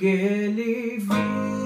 Que ele viu.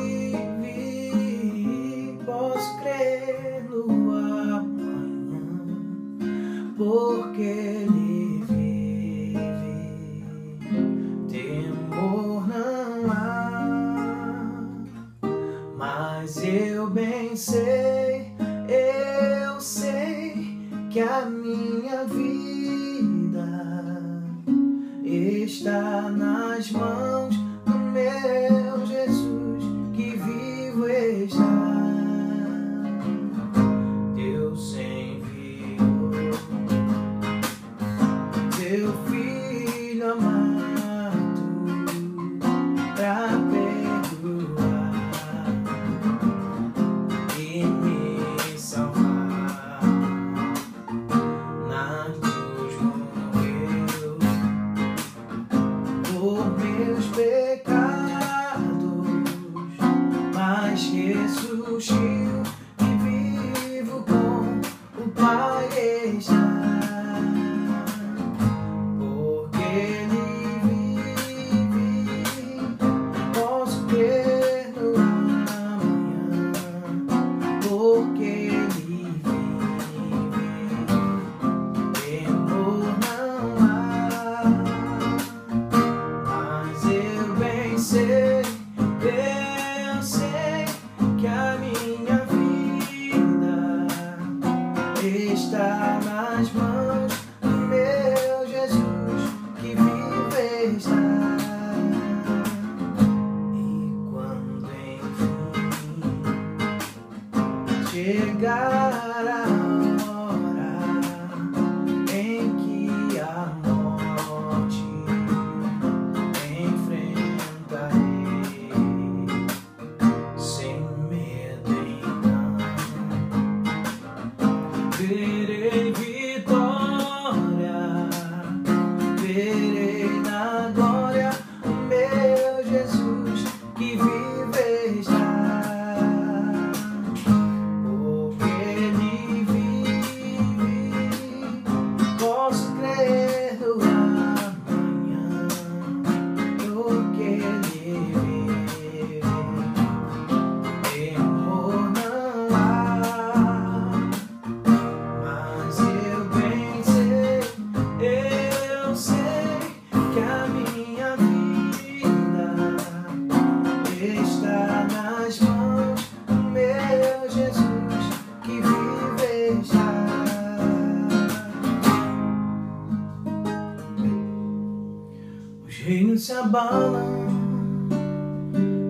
abalam,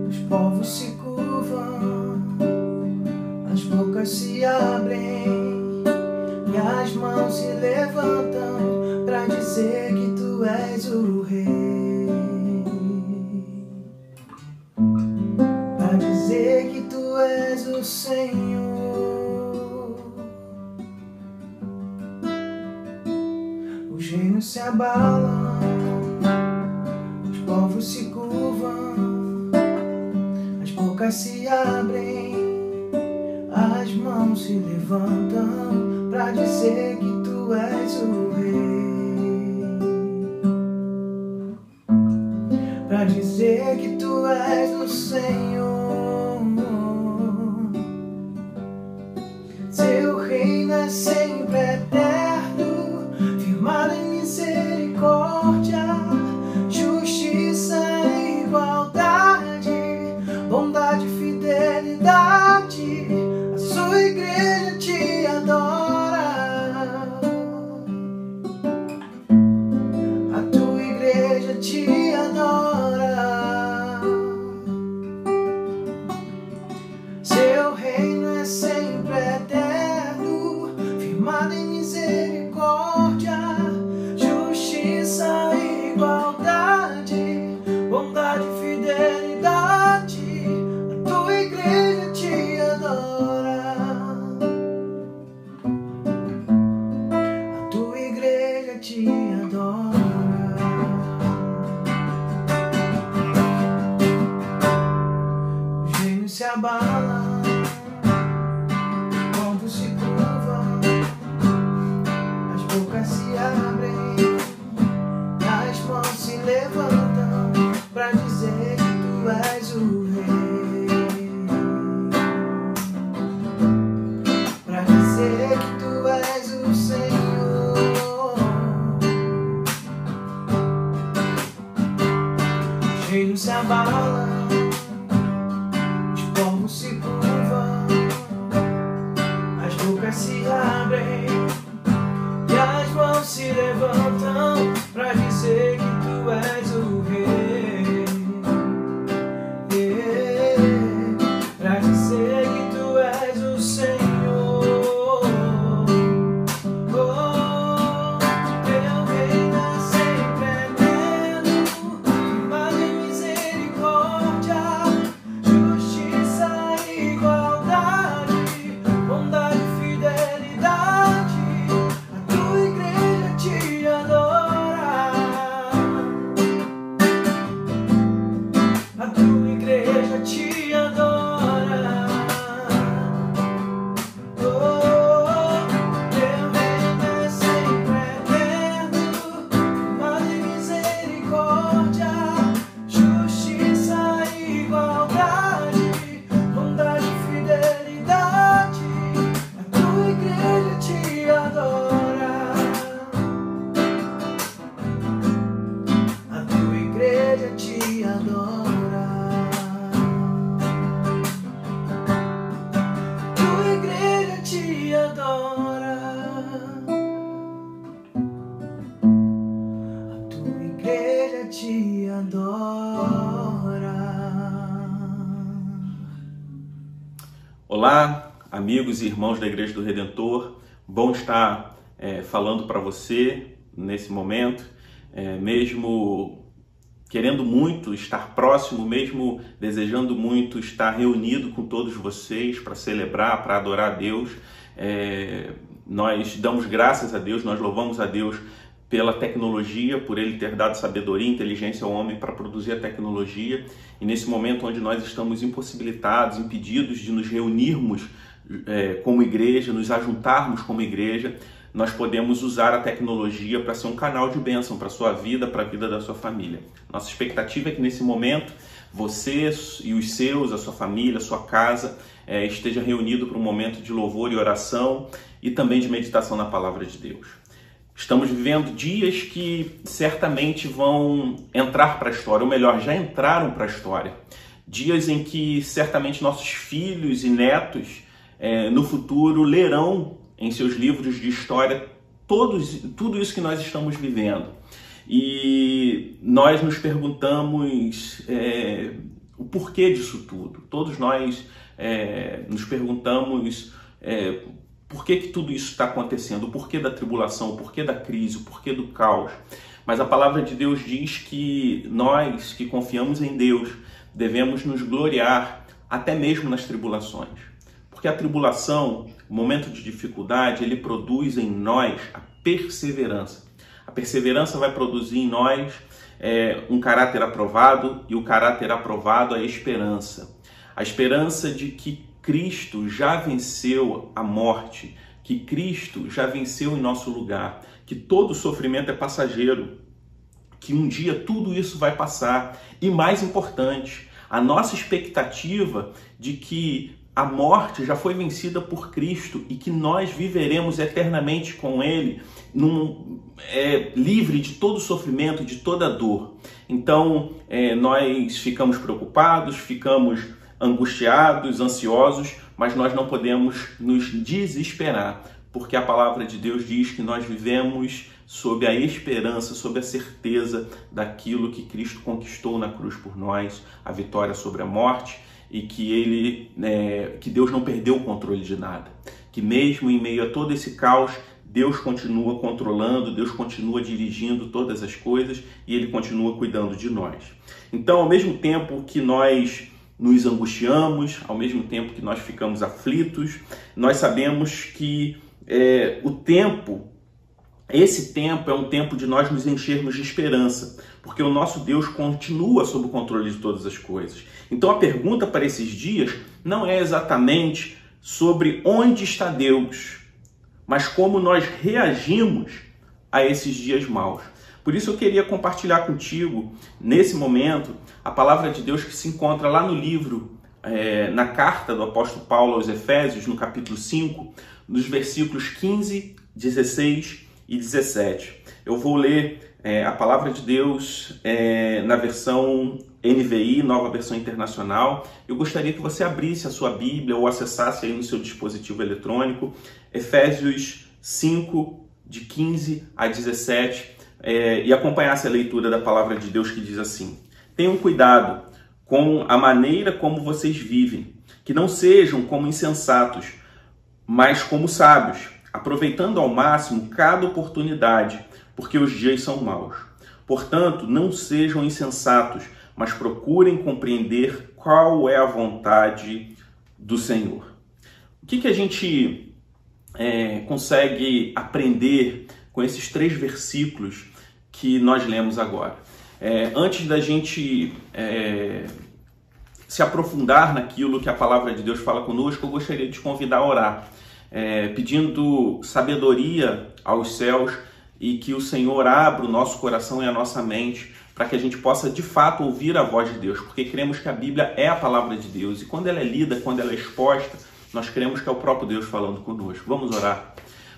os povos se curvam, as bocas se abrem e as mãos se levantam para dizer que tu és o rei. Para dizer que tu és o Senhor. Os reinos se abalam. die. Levantam Olá, amigos e irmãos da Igreja do Redentor. Bom estar é, falando para você nesse momento, é, mesmo querendo muito estar próximo, mesmo desejando muito estar reunido com todos vocês para celebrar, para adorar a Deus. É, nós damos graças a Deus, nós louvamos a Deus pela tecnologia, por ele ter dado sabedoria e inteligência ao homem para produzir a tecnologia. E nesse momento onde nós estamos impossibilitados, impedidos de nos reunirmos é, como igreja, nos ajuntarmos como igreja, nós podemos usar a tecnologia para ser um canal de bênção para a sua vida, para a vida da sua família. Nossa expectativa é que nesse momento você e os seus, a sua família, a sua casa, é, esteja reunido para um momento de louvor e oração e também de meditação na palavra de Deus. Estamos vivendo dias que certamente vão entrar para a história, ou melhor, já entraram para a história. Dias em que certamente nossos filhos e netos é, no futuro lerão em seus livros de história todos, tudo isso que nós estamos vivendo. E nós nos perguntamos é, o porquê disso tudo. Todos nós é, nos perguntamos é, por que, que tudo isso está acontecendo, o porquê da tribulação, o porquê da crise, o porquê do caos. Mas a palavra de Deus diz que nós que confiamos em Deus devemos nos gloriar até mesmo nas tribulações. Porque a tribulação, o momento de dificuldade, ele produz em nós a perseverança. A perseverança vai produzir em nós é, um caráter aprovado e o caráter aprovado a esperança. A esperança de que Cristo já venceu a morte, que Cristo já venceu em nosso lugar, que todo sofrimento é passageiro, que um dia tudo isso vai passar. E mais importante, a nossa expectativa de que a morte já foi vencida por Cristo e que nós viveremos eternamente com Ele, num, é, livre de todo sofrimento, de toda dor. Então, é, nós ficamos preocupados, ficamos angustiados, ansiosos, mas nós não podemos nos desesperar, porque a palavra de Deus diz que nós vivemos sob a esperança, sob a certeza daquilo que Cristo conquistou na cruz por nós, a vitória sobre a morte e que ele, né, que Deus não perdeu o controle de nada, que mesmo em meio a todo esse caos Deus continua controlando, Deus continua dirigindo todas as coisas e Ele continua cuidando de nós. Então, ao mesmo tempo que nós nos angustiamos, ao mesmo tempo que nós ficamos aflitos, nós sabemos que é, o tempo, esse tempo é um tempo de nós nos enchermos de esperança, porque o nosso Deus continua sob o controle de todas as coisas. Então a pergunta para esses dias não é exatamente sobre onde está Deus, mas como nós reagimos a esses dias maus. Por isso eu queria compartilhar contigo, nesse momento, a palavra de Deus que se encontra lá no livro, é, na carta do apóstolo Paulo aos Efésios, no capítulo 5, nos versículos 15, 16 e 17. Eu vou ler é, a palavra de Deus é, na versão NVI, Nova Versão Internacional. Eu gostaria que você abrisse a sua Bíblia ou acessasse aí no seu dispositivo eletrônico Efésios 5, de 15 a 17, é, e acompanhasse a leitura da palavra de Deus que diz assim: Tenham cuidado com a maneira como vocês vivem, que não sejam como insensatos, mas como sábios, aproveitando ao máximo cada oportunidade, porque os dias são maus. Portanto, não sejam insensatos, mas procurem compreender qual é a vontade do Senhor. O que, que a gente é, consegue aprender com esses três versículos que nós lemos agora? É, antes da gente é, se aprofundar naquilo que a palavra de Deus fala conosco, eu gostaria de te convidar a orar, é, pedindo sabedoria aos céus e que o Senhor abra o nosso coração e a nossa mente para que a gente possa de fato ouvir a voz de Deus, porque cremos que a Bíblia é a palavra de Deus e quando ela é lida, quando ela é exposta, nós cremos que é o próprio Deus falando conosco. Vamos orar.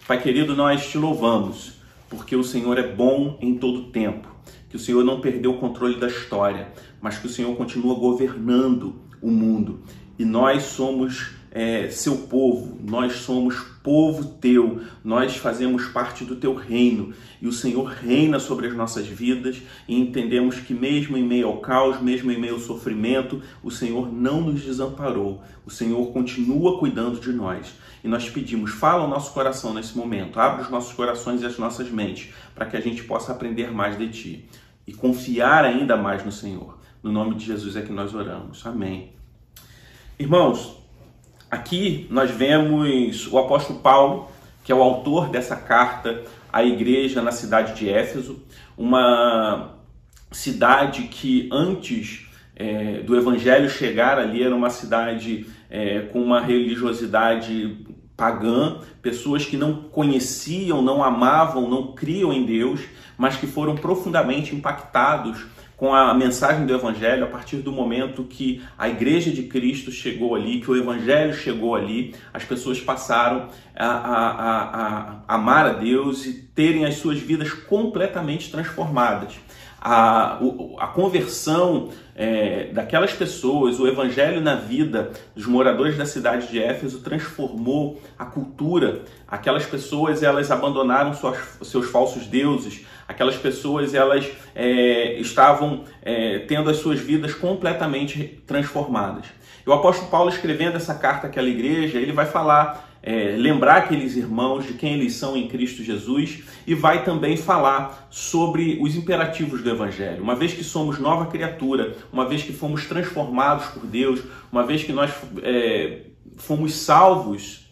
Pai querido, nós te louvamos, porque o Senhor é bom em todo tempo, que o Senhor não perdeu o controle da história, mas que o Senhor continua governando o mundo. E nós somos é, seu povo, nós somos povo teu, nós fazemos parte do teu reino e o Senhor reina sobre as nossas vidas e entendemos que, mesmo em meio ao caos, mesmo em meio ao sofrimento, o Senhor não nos desamparou, o Senhor continua cuidando de nós. E nós pedimos, fala o nosso coração nesse momento, abre os nossos corações e as nossas mentes para que a gente possa aprender mais de ti e confiar ainda mais no Senhor. No nome de Jesus é que nós oramos. Amém. Irmãos, Aqui nós vemos o apóstolo Paulo, que é o autor dessa carta à igreja na cidade de Éfeso, uma cidade que antes é, do evangelho chegar ali era uma cidade é, com uma religiosidade pagã, pessoas que não conheciam, não amavam, não criam em Deus, mas que foram profundamente impactados com a mensagem do Evangelho a partir do momento que a Igreja de Cristo chegou ali, que o Evangelho chegou ali, as pessoas passaram a, a, a, a amar a Deus e terem as suas vidas completamente transformadas. A, a conversão é, daquelas pessoas, o evangelho na vida dos moradores da cidade de Éfeso transformou a cultura. Aquelas pessoas elas abandonaram suas, seus falsos deuses. Aquelas pessoas elas é, estavam é, tendo as suas vidas completamente transformadas. E o apóstolo Paulo escrevendo essa carta àquela igreja, ele vai falar é, lembrar aqueles irmãos de quem eles são em Cristo Jesus e vai também falar sobre os imperativos do Evangelho. Uma vez que somos nova criatura, uma vez que fomos transformados por Deus, uma vez que nós é, fomos salvos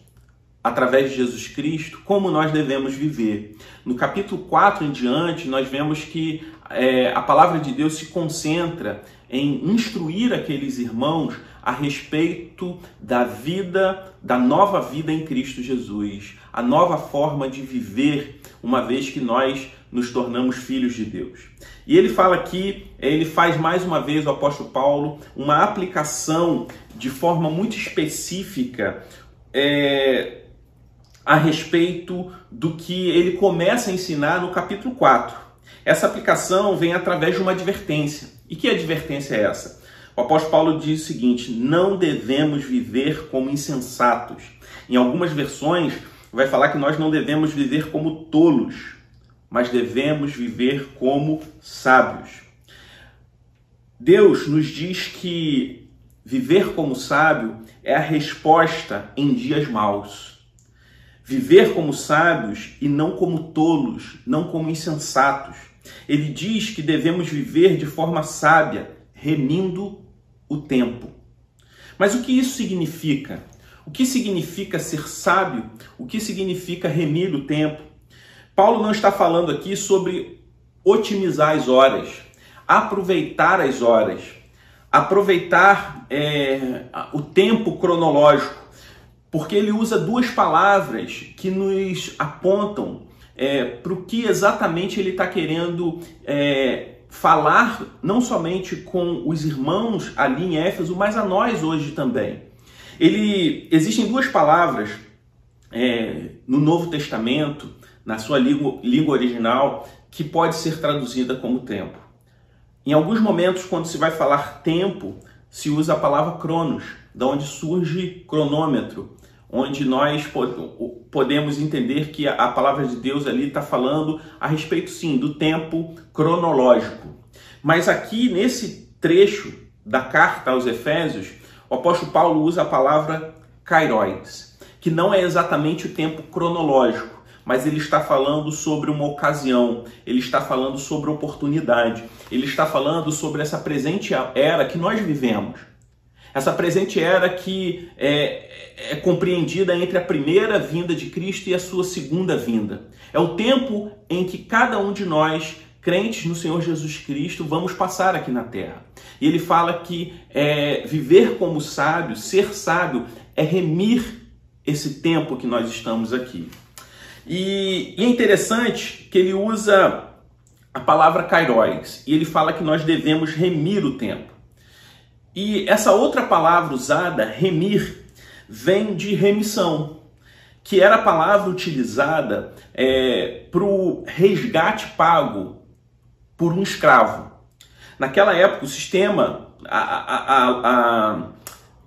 através de Jesus Cristo, como nós devemos viver. No capítulo 4 em diante, nós vemos que é, a palavra de Deus se concentra em instruir aqueles irmãos a respeito da vida, da nova vida em Cristo Jesus, a nova forma de viver, uma vez que nós nos tornamos filhos de Deus. E ele fala aqui, ele faz mais uma vez o apóstolo Paulo uma aplicação de forma muito específica é, a respeito do que ele começa a ensinar no capítulo 4. Essa aplicação vem através de uma advertência. E que advertência é essa? O apóstolo Paulo diz o seguinte: não devemos viver como insensatos. Em algumas versões, vai falar que nós não devemos viver como tolos, mas devemos viver como sábios. Deus nos diz que viver como sábio é a resposta em dias maus. Viver como sábios e não como tolos, não como insensatos. Ele diz que devemos viver de forma sábia, remindo o tempo. Mas o que isso significa? O que significa ser sábio? O que significa remir o tempo? Paulo não está falando aqui sobre otimizar as horas, aproveitar as horas, aproveitar é, o tempo cronológico, porque ele usa duas palavras que nos apontam é, para o que exatamente ele está querendo é, falar não somente com os irmãos ali em Éfeso, mas a nós hoje também. Ele existem duas palavras é, no Novo Testamento, na sua língua, língua original, que pode ser traduzida como tempo. Em alguns momentos, quando se vai falar tempo, se usa a palavra cronos, da onde surge cronômetro, onde nós podemos entender que a palavra de Deus ali está falando a respeito, sim, do tempo cronológico. Mas aqui nesse trecho da carta aos Efésios, o apóstolo Paulo usa a palavra kairóis, que não é exatamente o tempo cronológico, mas ele está falando sobre uma ocasião, ele está falando sobre oportunidade, ele está falando sobre essa presente era que nós vivemos. Essa presente era que é, é compreendida entre a primeira vinda de Cristo e a sua segunda vinda. É o tempo em que cada um de nós, crentes no Senhor Jesus Cristo, vamos passar aqui na terra. E ele fala que é, viver como sábio, ser sábio, é remir esse tempo que nós estamos aqui. E, e é interessante que ele usa a palavra kairóis e ele fala que nós devemos remir o tempo. E essa outra palavra usada, remir, vem de remissão, que era a palavra utilizada é, para o resgate pago por um escravo. Naquela época, o sistema, a, a, a,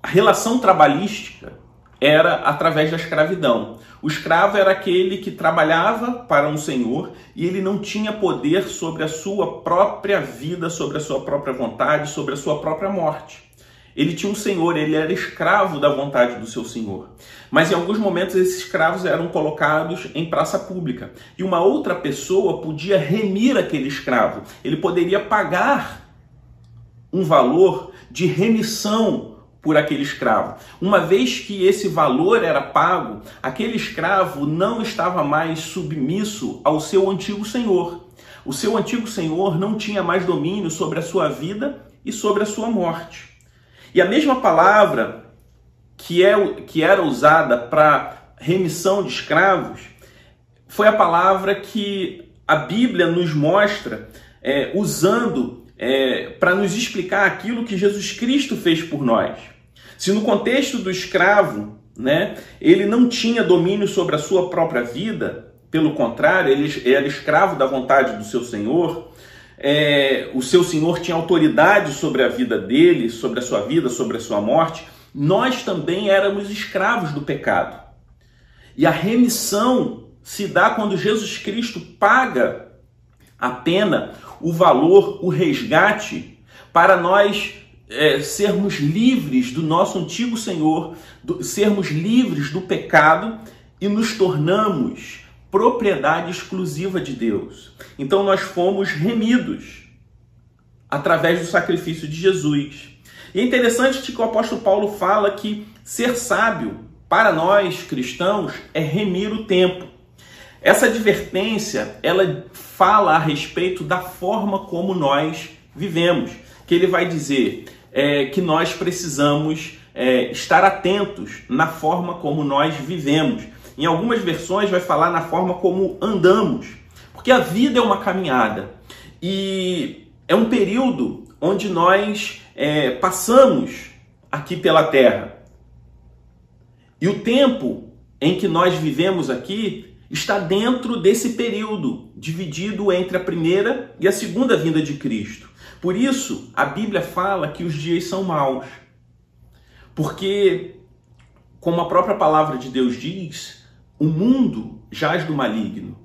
a relação trabalhística era através da escravidão. O escravo era aquele que trabalhava para um senhor e ele não tinha poder sobre a sua própria vida, sobre a sua própria vontade, sobre a sua própria morte. Ele tinha um senhor, ele era escravo da vontade do seu senhor. Mas em alguns momentos esses escravos eram colocados em praça pública e uma outra pessoa podia remir aquele escravo. Ele poderia pagar um valor de remissão por aquele escravo. Uma vez que esse valor era pago, aquele escravo não estava mais submisso ao seu antigo senhor. O seu antigo senhor não tinha mais domínio sobre a sua vida e sobre a sua morte. E a mesma palavra que, é, que era usada para remissão de escravos foi a palavra que a Bíblia nos mostra é, usando é, para nos explicar aquilo que Jesus Cristo fez por nós. Se no contexto do escravo, né, ele não tinha domínio sobre a sua própria vida, pelo contrário, ele era escravo da vontade do seu senhor, é, o seu senhor tinha autoridade sobre a vida dele, sobre a sua vida, sobre a sua morte, nós também éramos escravos do pecado. E a remissão se dá quando Jesus Cristo paga a pena, o valor, o resgate, para nós é, sermos livres do nosso antigo Senhor, do, sermos livres do pecado e nos tornamos propriedade exclusiva de Deus. Então nós fomos remidos através do sacrifício de Jesus. E é interessante que o apóstolo Paulo fala que ser sábio para nós cristãos é remir o tempo. Essa advertência, ela fala a respeito da forma como nós vivemos, que ele vai dizer é, que nós precisamos é, estar atentos na forma como nós vivemos. Em algumas versões vai falar na forma como andamos, porque a vida é uma caminhada e é um período onde nós é, passamos aqui pela Terra. E o tempo em que nós vivemos aqui está dentro desse período, dividido entre a primeira e a segunda vinda de Cristo. Por isso, a Bíblia fala que os dias são maus. Porque, como a própria palavra de Deus diz, o mundo jaz do maligno.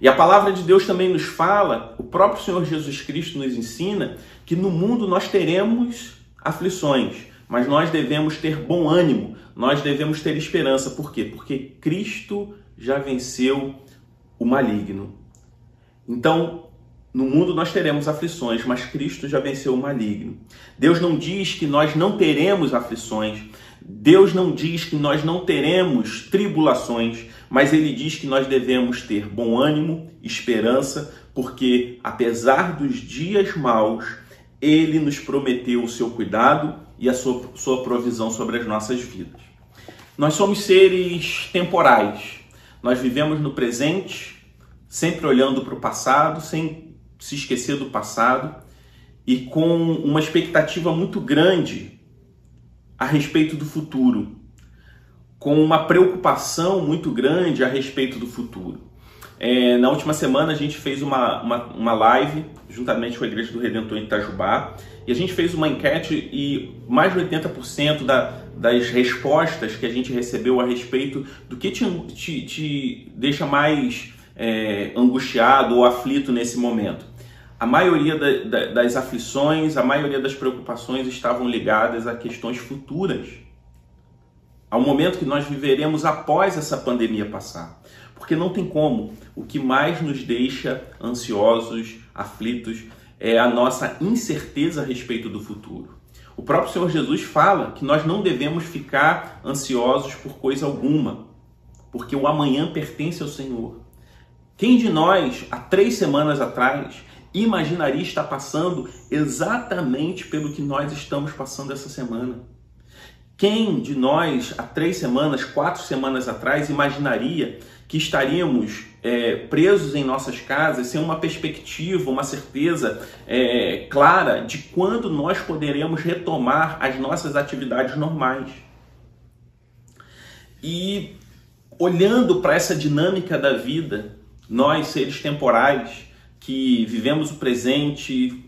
E a palavra de Deus também nos fala, o próprio Senhor Jesus Cristo nos ensina que no mundo nós teremos aflições, mas nós devemos ter bom ânimo, nós devemos ter esperança. Por quê? Porque Cristo já venceu o maligno. Então, no mundo nós teremos aflições, mas Cristo já venceu o maligno. Deus não diz que nós não teremos aflições, Deus não diz que nós não teremos tribulações, mas ele diz que nós devemos ter bom ânimo, esperança, porque apesar dos dias maus, ele nos prometeu o seu cuidado e a sua, sua provisão sobre as nossas vidas. Nós somos seres temporais. Nós vivemos no presente, sempre olhando para o passado, sem se esquecer do passado e com uma expectativa muito grande a respeito do futuro, com uma preocupação muito grande a respeito do futuro. É, na última semana a gente fez uma, uma, uma live juntamente com a Igreja do Redentor em Itajubá e a gente fez uma enquete e mais de 80% da, das respostas que a gente recebeu a respeito do que te, te, te deixa mais é, angustiado ou aflito nesse momento. A maioria da, da, das aflições, a maioria das preocupações estavam ligadas a questões futuras, ao momento que nós viveremos após essa pandemia passar. Porque não tem como. O que mais nos deixa ansiosos, aflitos, é a nossa incerteza a respeito do futuro. O próprio Senhor Jesus fala que nós não devemos ficar ansiosos por coisa alguma, porque o amanhã pertence ao Senhor. Quem de nós, há três semanas atrás, imaginaria estar passando exatamente pelo que nós estamos passando essa semana? Quem de nós, há três semanas, quatro semanas atrás, imaginaria que estaríamos é, presos em nossas casas sem uma perspectiva, uma certeza é, clara de quando nós poderemos retomar as nossas atividades normais. E olhando para essa dinâmica da vida, nós, seres temporais, que vivemos o presente,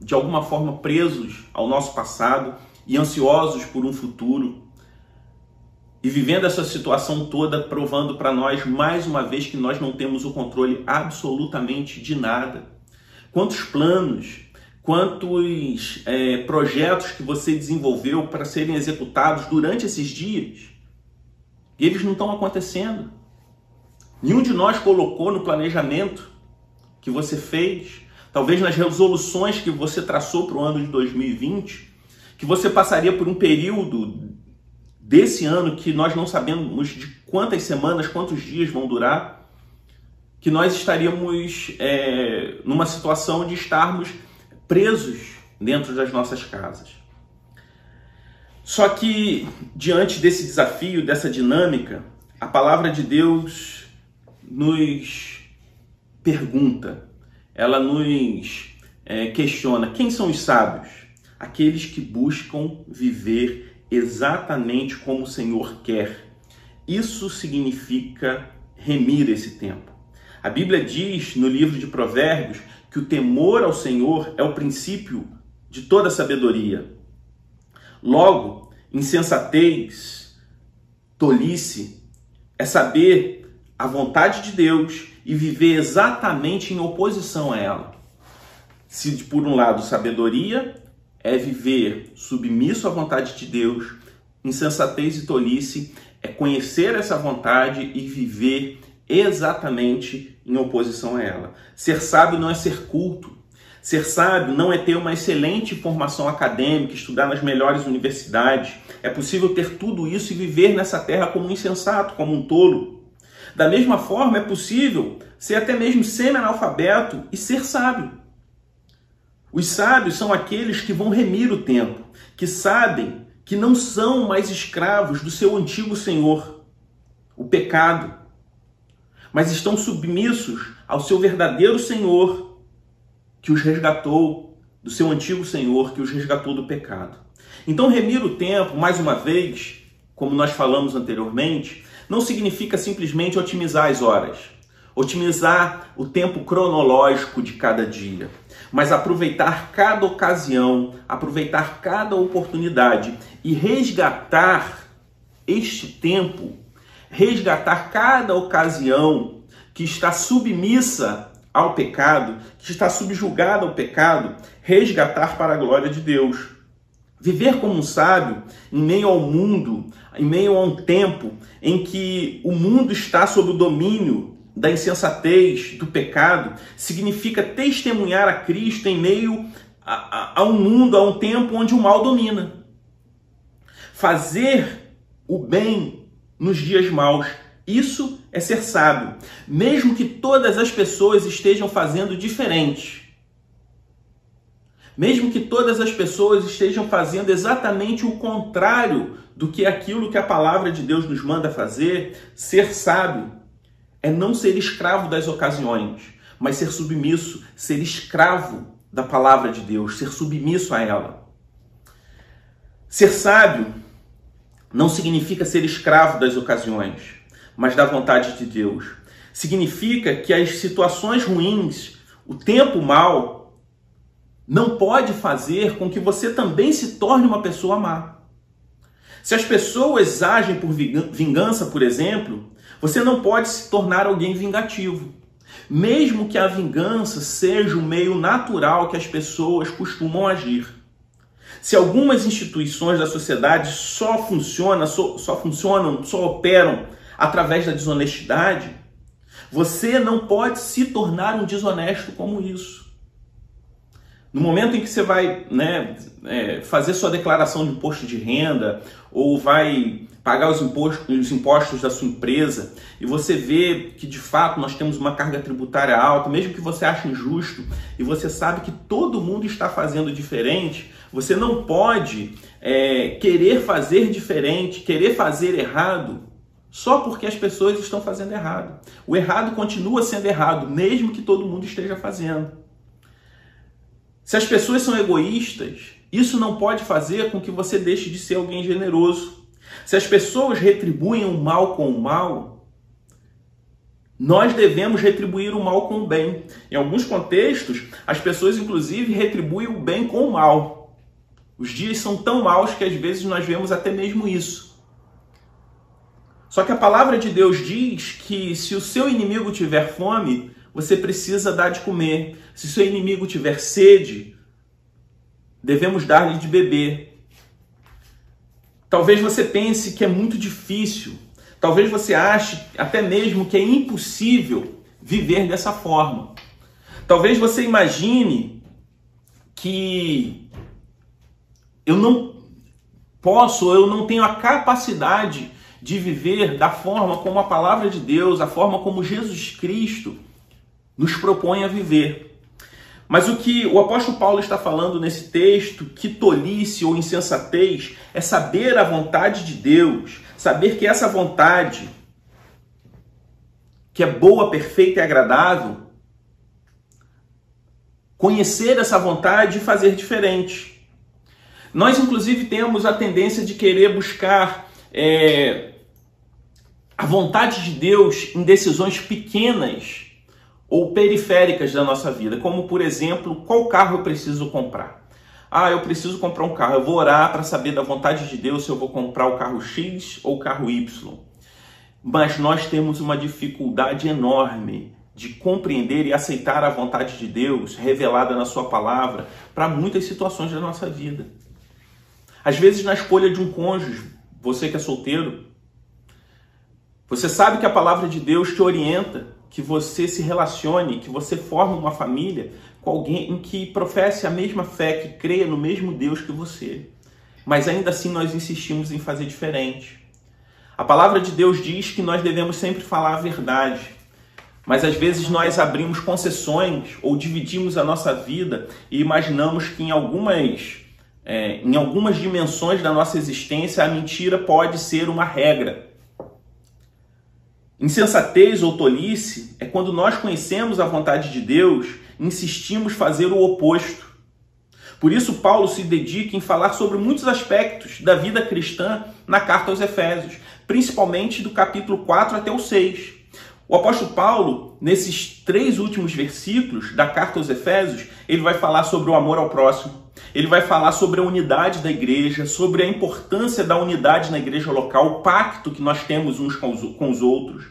de alguma forma presos ao nosso passado e ansiosos por um futuro, e vivendo essa situação toda, provando para nós mais uma vez que nós não temos o controle absolutamente de nada. Quantos planos, quantos é, projetos que você desenvolveu para serem executados durante esses dias e eles não estão acontecendo. Nenhum de nós colocou no planejamento que você fez, talvez nas resoluções que você traçou para o ano de 2020, que você passaria por um período desse ano que nós não sabemos de quantas semanas, quantos dias vão durar, que nós estaríamos é, numa situação de estarmos presos dentro das nossas casas. Só que diante desse desafio, dessa dinâmica, a palavra de Deus nos pergunta, ela nos é, questiona: quem são os sábios? Aqueles que buscam viver exatamente como o Senhor quer. Isso significa remir esse tempo. A Bíblia diz no livro de Provérbios que o temor ao Senhor é o princípio de toda sabedoria. Logo, insensatez, tolice, é saber a vontade de Deus e viver exatamente em oposição a ela. Se por um lado sabedoria, é viver submisso à vontade de Deus, insensatez e tolice é conhecer essa vontade e viver exatamente em oposição a ela. Ser sábio não é ser culto. Ser sábio não é ter uma excelente formação acadêmica, estudar nas melhores universidades. É possível ter tudo isso e viver nessa terra como um insensato, como um tolo. Da mesma forma, é possível ser até mesmo semi-analfabeto e ser sábio. Os sábios são aqueles que vão remir o tempo, que sabem que não são mais escravos do seu antigo senhor, o pecado, mas estão submissos ao seu verdadeiro senhor, que os resgatou do seu antigo senhor, que os resgatou do pecado. Então, remir o tempo, mais uma vez, como nós falamos anteriormente, não significa simplesmente otimizar as horas, otimizar o tempo cronológico de cada dia mas aproveitar cada ocasião, aproveitar cada oportunidade e resgatar este tempo, resgatar cada ocasião que está submissa ao pecado, que está subjugada ao pecado, resgatar para a glória de Deus. Viver como um sábio em meio ao mundo, em meio a um tempo em que o mundo está sob o domínio da insensatez, do pecado, significa testemunhar a Cristo em meio a, a, a um mundo, a um tempo onde o mal domina. Fazer o bem nos dias maus, isso é ser sábio, mesmo que todas as pessoas estejam fazendo diferente. Mesmo que todas as pessoas estejam fazendo exatamente o contrário do que aquilo que a palavra de Deus nos manda fazer, ser sábio é não ser escravo das ocasiões, mas ser submisso, ser escravo da palavra de Deus, ser submisso a ela. Ser sábio não significa ser escravo das ocasiões, mas da vontade de Deus. significa que as situações ruins, o tempo mal, não pode fazer com que você também se torne uma pessoa má. Se as pessoas agem por vingança, por exemplo, você não pode se tornar alguém vingativo. Mesmo que a vingança seja o meio natural que as pessoas costumam agir. Se algumas instituições da sociedade só funcionam, só, só funcionam, só operam através da desonestidade, você não pode se tornar um desonesto como isso. No momento em que você vai né, é, fazer sua declaração de imposto de renda ou vai pagar os impostos, os impostos da sua empresa e você vê que de fato nós temos uma carga tributária alta, mesmo que você ache injusto e você sabe que todo mundo está fazendo diferente, você não pode é, querer fazer diferente, querer fazer errado só porque as pessoas estão fazendo errado. O errado continua sendo errado, mesmo que todo mundo esteja fazendo. Se as pessoas são egoístas, isso não pode fazer com que você deixe de ser alguém generoso. Se as pessoas retribuem o mal com o mal, nós devemos retribuir o mal com o bem. Em alguns contextos, as pessoas inclusive retribuem o bem com o mal. Os dias são tão maus que às vezes nós vemos até mesmo isso. Só que a palavra de Deus diz que se o seu inimigo tiver fome, você precisa dar de comer. Se seu inimigo tiver sede, devemos dar-lhe de beber. Talvez você pense que é muito difícil, talvez você ache até mesmo que é impossível viver dessa forma. Talvez você imagine que eu não posso, eu não tenho a capacidade de viver da forma como a palavra de Deus, a forma como Jesus Cristo nos propõe a viver. Mas o que o apóstolo Paulo está falando nesse texto, que tolice ou insensatez, é saber a vontade de Deus, saber que essa vontade, que é boa, perfeita e agradável, conhecer essa vontade e fazer diferente. Nós, inclusive, temos a tendência de querer buscar é, a vontade de Deus em decisões pequenas ou periféricas da nossa vida, como por exemplo, qual carro eu preciso comprar? Ah, eu preciso comprar um carro. Eu vou orar para saber da vontade de Deus se eu vou comprar o carro X ou o carro Y. Mas nós temos uma dificuldade enorme de compreender e aceitar a vontade de Deus revelada na Sua palavra para muitas situações da nossa vida. Às vezes, na escolha de um cônjuge, você que é solteiro, você sabe que a palavra de Deus te orienta que você se relacione, que você forme uma família com alguém em que professe a mesma fé, que creia no mesmo Deus que você. Mas ainda assim nós insistimos em fazer diferente. A palavra de Deus diz que nós devemos sempre falar a verdade. Mas às vezes nós abrimos concessões ou dividimos a nossa vida e imaginamos que em algumas, é, em algumas dimensões da nossa existência a mentira pode ser uma regra. Insensatez ou tolice é quando nós conhecemos a vontade de Deus e insistimos fazer o oposto. Por isso, Paulo se dedica em falar sobre muitos aspectos da vida cristã na carta aos Efésios, principalmente do capítulo 4 até o 6. O apóstolo Paulo, nesses três últimos versículos da carta aos Efésios, ele vai falar sobre o amor ao próximo, ele vai falar sobre a unidade da igreja, sobre a importância da unidade na igreja local, o pacto que nós temos uns com os, outros.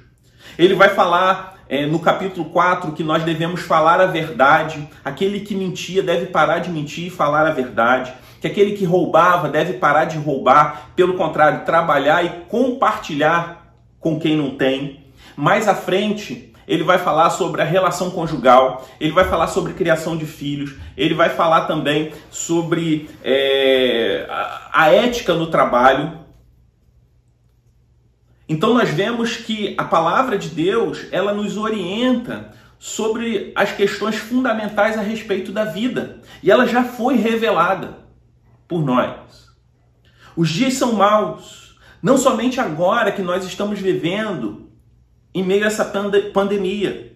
Ele vai falar é, no capítulo 4 que nós devemos falar a verdade, aquele que mentia deve parar de mentir e falar a verdade, que aquele que roubava deve parar de roubar, pelo contrário, trabalhar e compartilhar com quem não tem. Mais à frente, ele vai falar sobre a relação conjugal, ele vai falar sobre criação de filhos, ele vai falar também sobre é, a, a ética no trabalho. Então nós vemos que a palavra de Deus ela nos orienta sobre as questões fundamentais a respeito da vida e ela já foi revelada por nós. Os dias são maus, não somente agora que nós estamos vivendo em meio a essa pandemia.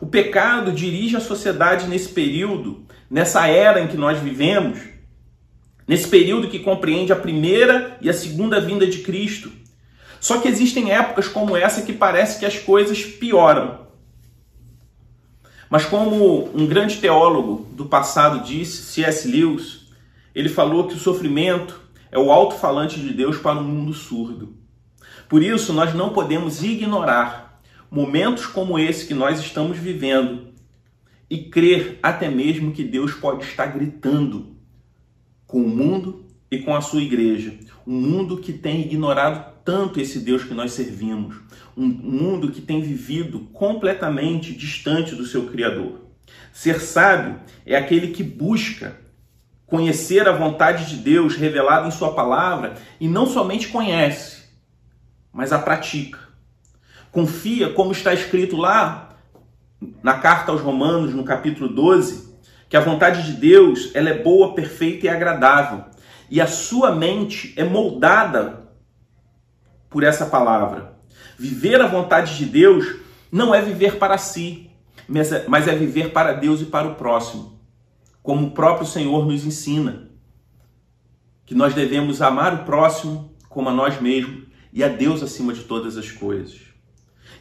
O pecado dirige a sociedade nesse período, nessa era em que nós vivemos, nesse período que compreende a primeira e a segunda vinda de Cristo. Só que existem épocas como essa que parece que as coisas pioram. Mas como um grande teólogo do passado disse, C.S. Lewis, ele falou que o sofrimento é o alto-falante de Deus para um mundo surdo. Por isso, nós não podemos ignorar momentos como esse que nós estamos vivendo e crer até mesmo que Deus pode estar gritando com o mundo e com a sua igreja. Um mundo que tem ignorado tanto esse Deus que nós servimos. Um mundo que tem vivido completamente distante do seu Criador. Ser sábio é aquele que busca conhecer a vontade de Deus revelada em Sua palavra e não somente conhece, mas a pratica. Confia, como está escrito lá na carta aos Romanos, no capítulo 12, que a vontade de Deus ela é boa, perfeita e agradável. E a sua mente é moldada por essa palavra. Viver a vontade de Deus não é viver para si, mas é, é viver para Deus e para o próximo como o próprio Senhor nos ensina, que nós devemos amar o próximo como a nós mesmos e a Deus acima de todas as coisas.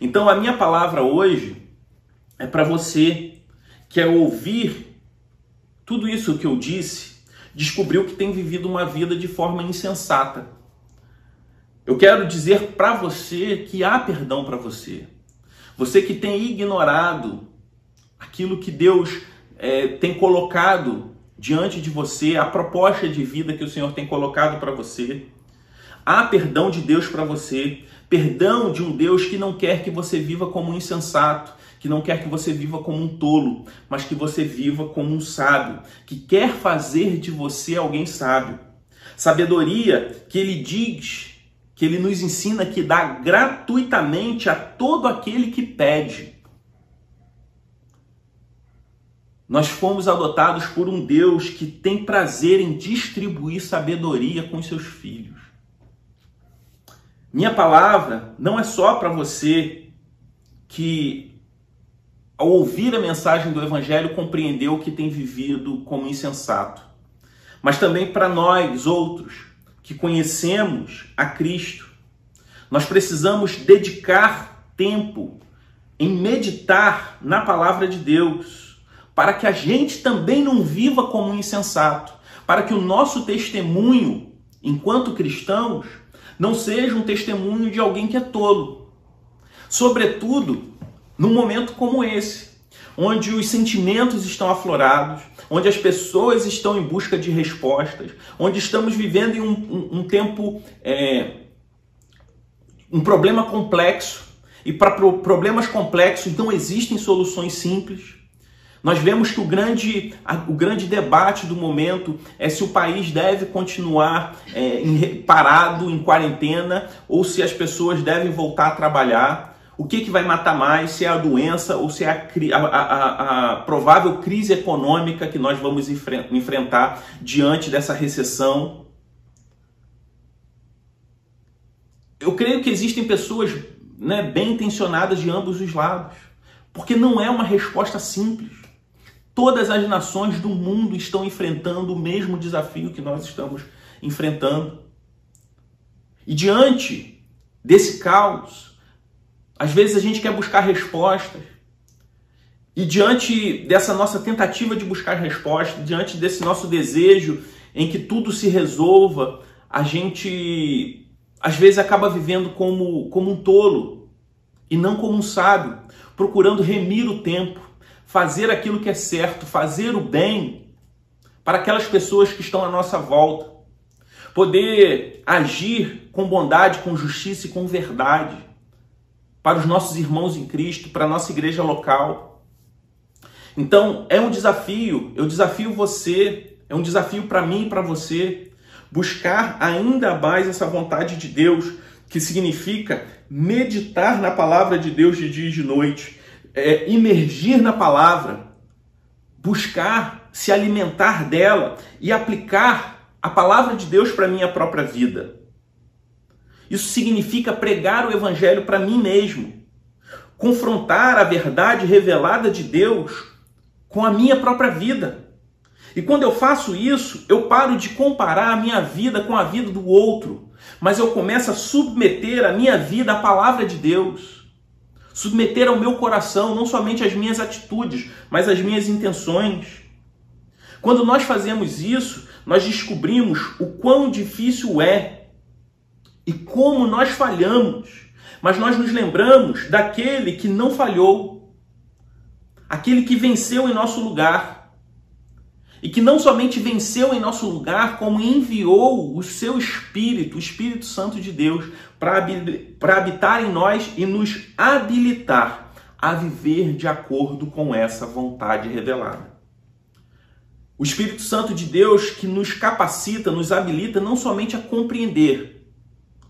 Então, a minha palavra hoje é para você que, ao ouvir tudo isso que eu disse, descobriu que tem vivido uma vida de forma insensata. Eu quero dizer para você que há perdão para você. Você que tem ignorado aquilo que Deus é, tem colocado diante de você, a proposta de vida que o Senhor tem colocado para você. Há perdão de Deus para você, perdão de um Deus que não quer que você viva como um insensato, que não quer que você viva como um tolo, mas que você viva como um sábio, que quer fazer de você alguém sábio. Sabedoria que ele diz, que ele nos ensina que dá gratuitamente a todo aquele que pede. Nós fomos adotados por um Deus que tem prazer em distribuir sabedoria com seus filhos. Minha palavra não é só para você que, ao ouvir a mensagem do Evangelho, compreendeu que tem vivido como insensato, mas também para nós outros que conhecemos a Cristo. Nós precisamos dedicar tempo em meditar na palavra de Deus para que a gente também não viva como insensato, para que o nosso testemunho, enquanto cristãos, não seja um testemunho de alguém que é tolo. Sobretudo num momento como esse, onde os sentimentos estão aflorados, onde as pessoas estão em busca de respostas, onde estamos vivendo em um, um, um tempo, é, um problema complexo. E para problemas complexos não existem soluções simples. Nós vemos que o grande, o grande debate do momento é se o país deve continuar é, parado, em quarentena, ou se as pessoas devem voltar a trabalhar. O que, que vai matar mais, se é a doença ou se é a, a, a, a provável crise econômica que nós vamos enfrentar diante dessa recessão. Eu creio que existem pessoas né, bem intencionadas de ambos os lados, porque não é uma resposta simples. Todas as nações do mundo estão enfrentando o mesmo desafio que nós estamos enfrentando. E diante desse caos, às vezes a gente quer buscar respostas. E diante dessa nossa tentativa de buscar respostas, diante desse nosso desejo em que tudo se resolva, a gente às vezes acaba vivendo como, como um tolo e não como um sábio, procurando remir o tempo, fazer aquilo que é certo, fazer o bem para aquelas pessoas que estão à nossa volta, poder agir com bondade, com justiça e com verdade para os nossos irmãos em Cristo, para a nossa igreja local. Então, é um desafio, eu desafio você, é um desafio para mim e para você, buscar ainda mais essa vontade de Deus, que significa meditar na palavra de Deus de dia e de noite, é, imergir na palavra, buscar se alimentar dela e aplicar a palavra de Deus para minha própria vida. Isso significa pregar o evangelho para mim mesmo, confrontar a verdade revelada de Deus com a minha própria vida. E quando eu faço isso, eu paro de comparar a minha vida com a vida do outro, mas eu começo a submeter a minha vida à palavra de Deus. Submeter ao meu coração não somente as minhas atitudes, mas as minhas intenções. Quando nós fazemos isso, nós descobrimos o quão difícil é e como nós falhamos. Mas nós nos lembramos daquele que não falhou, aquele que venceu em nosso lugar e que não somente venceu em nosso lugar, como enviou o seu Espírito, o Espírito Santo de Deus, para habitar em nós e nos habilitar a viver de acordo com essa vontade revelada. O Espírito Santo de Deus que nos capacita, nos habilita não somente a compreender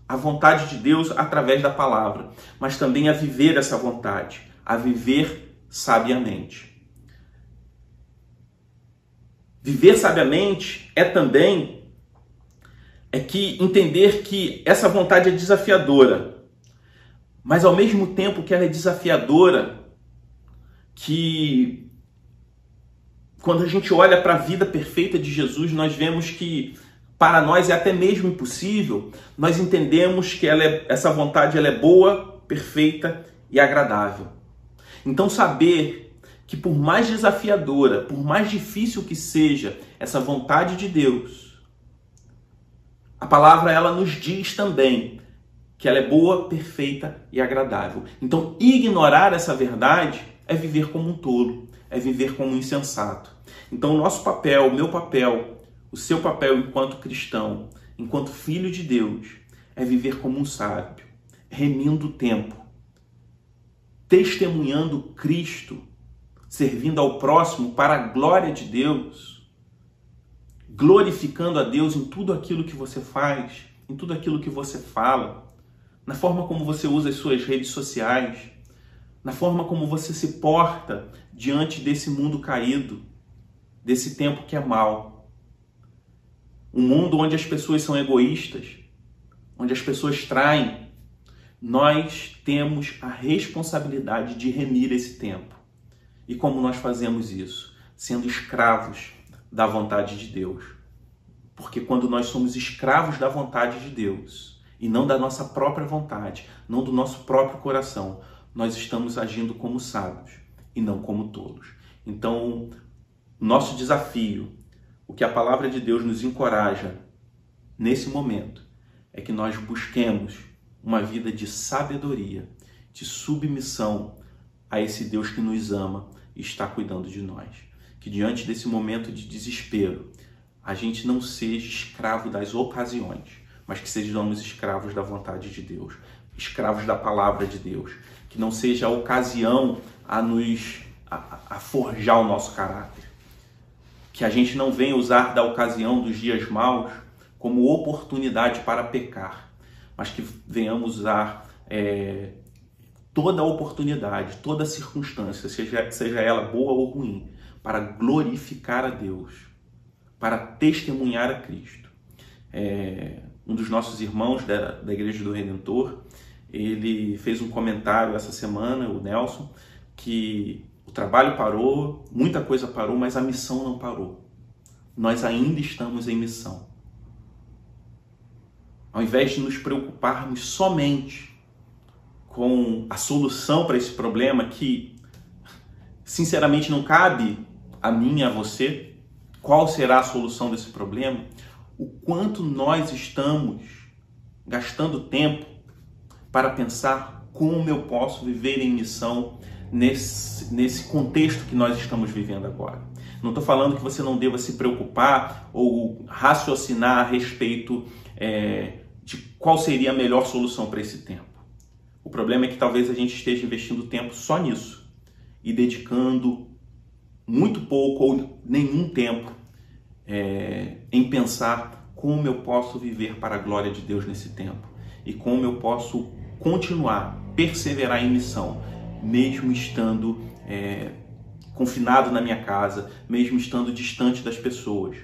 a vontade de Deus através da palavra, mas também a viver essa vontade, a viver sabiamente. Viver sabiamente é também é que entender que essa vontade é desafiadora, mas ao mesmo tempo que ela é desafiadora, que quando a gente olha para a vida perfeita de Jesus, nós vemos que para nós é até mesmo impossível, nós entendemos que é, essa vontade ela é boa, perfeita e agradável. Então saber que por mais desafiadora, por mais difícil que seja essa vontade de Deus, a palavra ela nos diz também que ela é boa, perfeita e agradável. Então, ignorar essa verdade é viver como um tolo, é viver como um insensato. Então, o nosso papel, o meu papel, o seu papel enquanto cristão, enquanto filho de Deus, é viver como um sábio, remindo o tempo, testemunhando Cristo servindo ao próximo para a glória de Deus, glorificando a Deus em tudo aquilo que você faz, em tudo aquilo que você fala, na forma como você usa as suas redes sociais, na forma como você se porta diante desse mundo caído, desse tempo que é mal. Um mundo onde as pessoas são egoístas, onde as pessoas traem. Nós temos a responsabilidade de remir esse tempo. E como nós fazemos isso? Sendo escravos da vontade de Deus. Porque quando nós somos escravos da vontade de Deus e não da nossa própria vontade, não do nosso próprio coração, nós estamos agindo como sábios e não como tolos. Então, nosso desafio, o que a palavra de Deus nos encoraja nesse momento, é que nós busquemos uma vida de sabedoria, de submissão a esse Deus que nos ama está cuidando de nós. Que diante desse momento de desespero, a gente não seja escravo das ocasiões, mas que sejamos escravos da vontade de Deus, escravos da palavra de Deus. Que não seja a ocasião a nos a, a forjar o nosso caráter. Que a gente não venha usar da ocasião dos dias maus como oportunidade para pecar, mas que venhamos usar é, toda oportunidade, toda circunstância, seja, seja ela boa ou ruim, para glorificar a Deus, para testemunhar a Cristo. É, um dos nossos irmãos da, da Igreja do Redentor, ele fez um comentário essa semana, o Nelson, que o trabalho parou, muita coisa parou, mas a missão não parou. Nós ainda estamos em missão. Ao invés de nos preocuparmos somente com a solução para esse problema que, sinceramente, não cabe a mim e a você. Qual será a solução desse problema? O quanto nós estamos gastando tempo para pensar como eu posso viver em missão nesse, nesse contexto que nós estamos vivendo agora. Não estou falando que você não deva se preocupar ou raciocinar a respeito é, de qual seria a melhor solução para esse tempo. O problema é que talvez a gente esteja investindo tempo só nisso e dedicando muito pouco ou nenhum tempo é, em pensar como eu posso viver para a glória de Deus nesse tempo e como eu posso continuar, perseverar em missão, mesmo estando é, confinado na minha casa, mesmo estando distante das pessoas.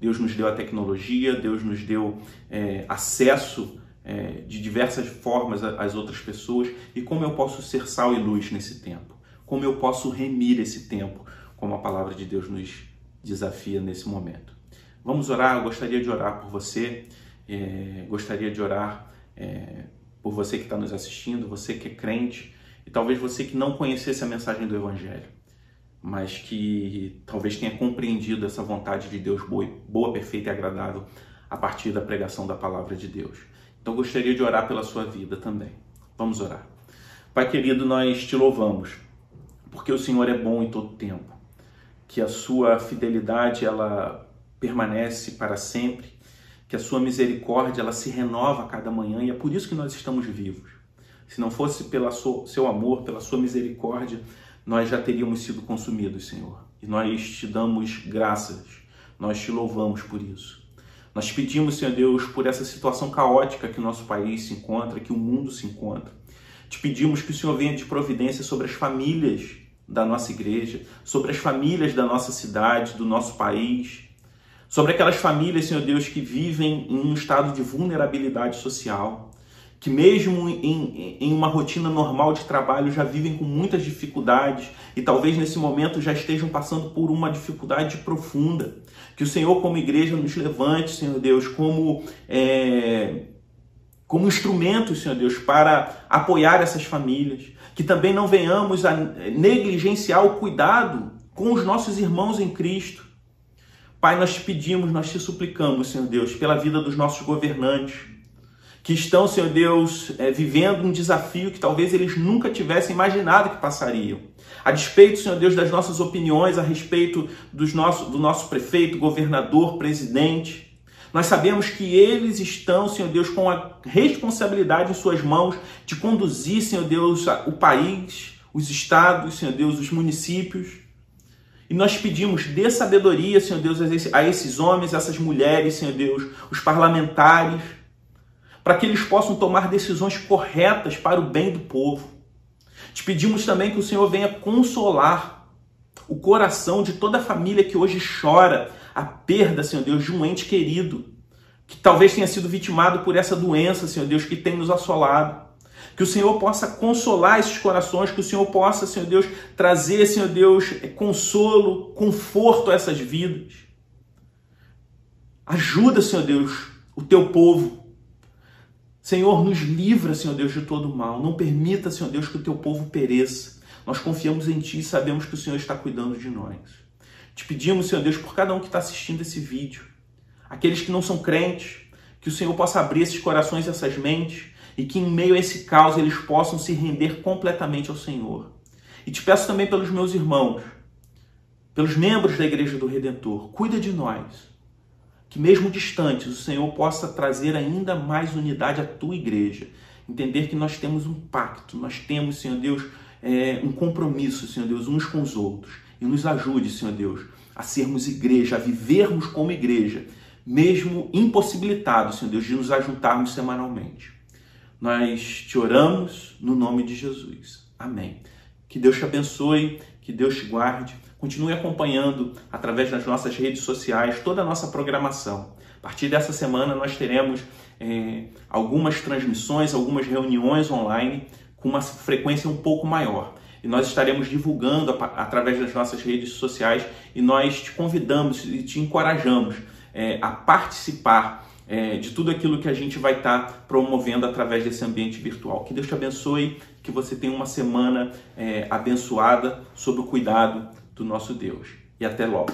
Deus nos deu a tecnologia, Deus nos deu é, acesso é, de diversas formas às outras pessoas e como eu posso ser sal e luz nesse tempo, como eu posso remir esse tempo, como a palavra de Deus nos desafia nesse momento. Vamos orar, eu gostaria de orar por você, é, gostaria de orar é, por você que está nos assistindo, você que é crente, e talvez você que não conhecesse a mensagem do Evangelho, mas que talvez tenha compreendido essa vontade de Deus boa, boa perfeita e agradável a partir da pregação da palavra de Deus. Então gostaria de orar pela sua vida também. Vamos orar. Pai querido, nós te louvamos, porque o Senhor é bom em todo tempo, que a sua fidelidade ela permanece para sempre, que a sua misericórdia ela se renova a cada manhã e é por isso que nós estamos vivos. Se não fosse pelo seu amor, pela sua misericórdia, nós já teríamos sido consumidos, Senhor. E nós te damos graças, nós te louvamos por isso. Nós pedimos, Senhor Deus, por essa situação caótica que o nosso país se encontra, que o mundo se encontra. Te pedimos que o Senhor venha de providência sobre as famílias da nossa igreja, sobre as famílias da nossa cidade, do nosso país, sobre aquelas famílias, Senhor Deus, que vivem em um estado de vulnerabilidade social, que mesmo em, em uma rotina normal de trabalho já vivem com muitas dificuldades e talvez nesse momento já estejam passando por uma dificuldade profunda. Que o Senhor, como igreja, nos levante, Senhor Deus, como, é, como instrumentos, Senhor Deus, para apoiar essas famílias. Que também não venhamos a negligenciar o cuidado com os nossos irmãos em Cristo Pai, nós te pedimos, nós te suplicamos, Senhor Deus, pela vida dos nossos governantes, que estão, Senhor Deus, é, vivendo um desafio que talvez eles nunca tivessem imaginado que passariam. A despeito, Senhor Deus, das nossas opiniões a respeito dos nosso, do nosso prefeito, governador, presidente, nós sabemos que eles estão, Senhor Deus, com a responsabilidade em suas mãos de conduzir, Senhor Deus, o país, os estados, Senhor Deus, os municípios. E nós pedimos, dê sabedoria, Senhor Deus, a esses homens, a essas mulheres, Senhor Deus, os parlamentares, para que eles possam tomar decisões corretas para o bem do povo. Te pedimos também que o Senhor venha consolar o coração de toda a família que hoje chora a perda, Senhor Deus, de um ente querido, que talvez tenha sido vitimado por essa doença, Senhor Deus, que tem nos assolado. Que o Senhor possa consolar esses corações, que o Senhor possa, Senhor Deus, trazer, Senhor Deus, consolo, conforto a essas vidas. Ajuda, Senhor Deus, o teu povo. Senhor, nos livra, Senhor Deus, de todo mal. Não permita, Senhor Deus, que o teu povo pereça. Nós confiamos em Ti e sabemos que o Senhor está cuidando de nós. Te pedimos, Senhor Deus, por cada um que está assistindo esse vídeo, aqueles que não são crentes, que o Senhor possa abrir esses corações e essas mentes e que em meio a esse caos eles possam se render completamente ao Senhor. E te peço também pelos meus irmãos, pelos membros da Igreja do Redentor, cuida de nós. Que mesmo distantes, o Senhor possa trazer ainda mais unidade à tua igreja. Entender que nós temos um pacto, nós temos, Senhor Deus, é, um compromisso, Senhor Deus, uns com os outros. E nos ajude, Senhor Deus, a sermos igreja, a vivermos como igreja, mesmo impossibilitados, Senhor Deus, de nos ajuntarmos semanalmente. Nós te oramos no nome de Jesus. Amém. Que Deus te abençoe, que Deus te guarde. Continue acompanhando através das nossas redes sociais toda a nossa programação. A partir dessa semana nós teremos é, algumas transmissões, algumas reuniões online com uma frequência um pouco maior. E nós estaremos divulgando através das nossas redes sociais e nós te convidamos e te encorajamos é, a participar é, de tudo aquilo que a gente vai estar tá promovendo através desse ambiente virtual. Que Deus te abençoe, que você tenha uma semana abençoada sob o cuidado do nosso Deus. E até logo!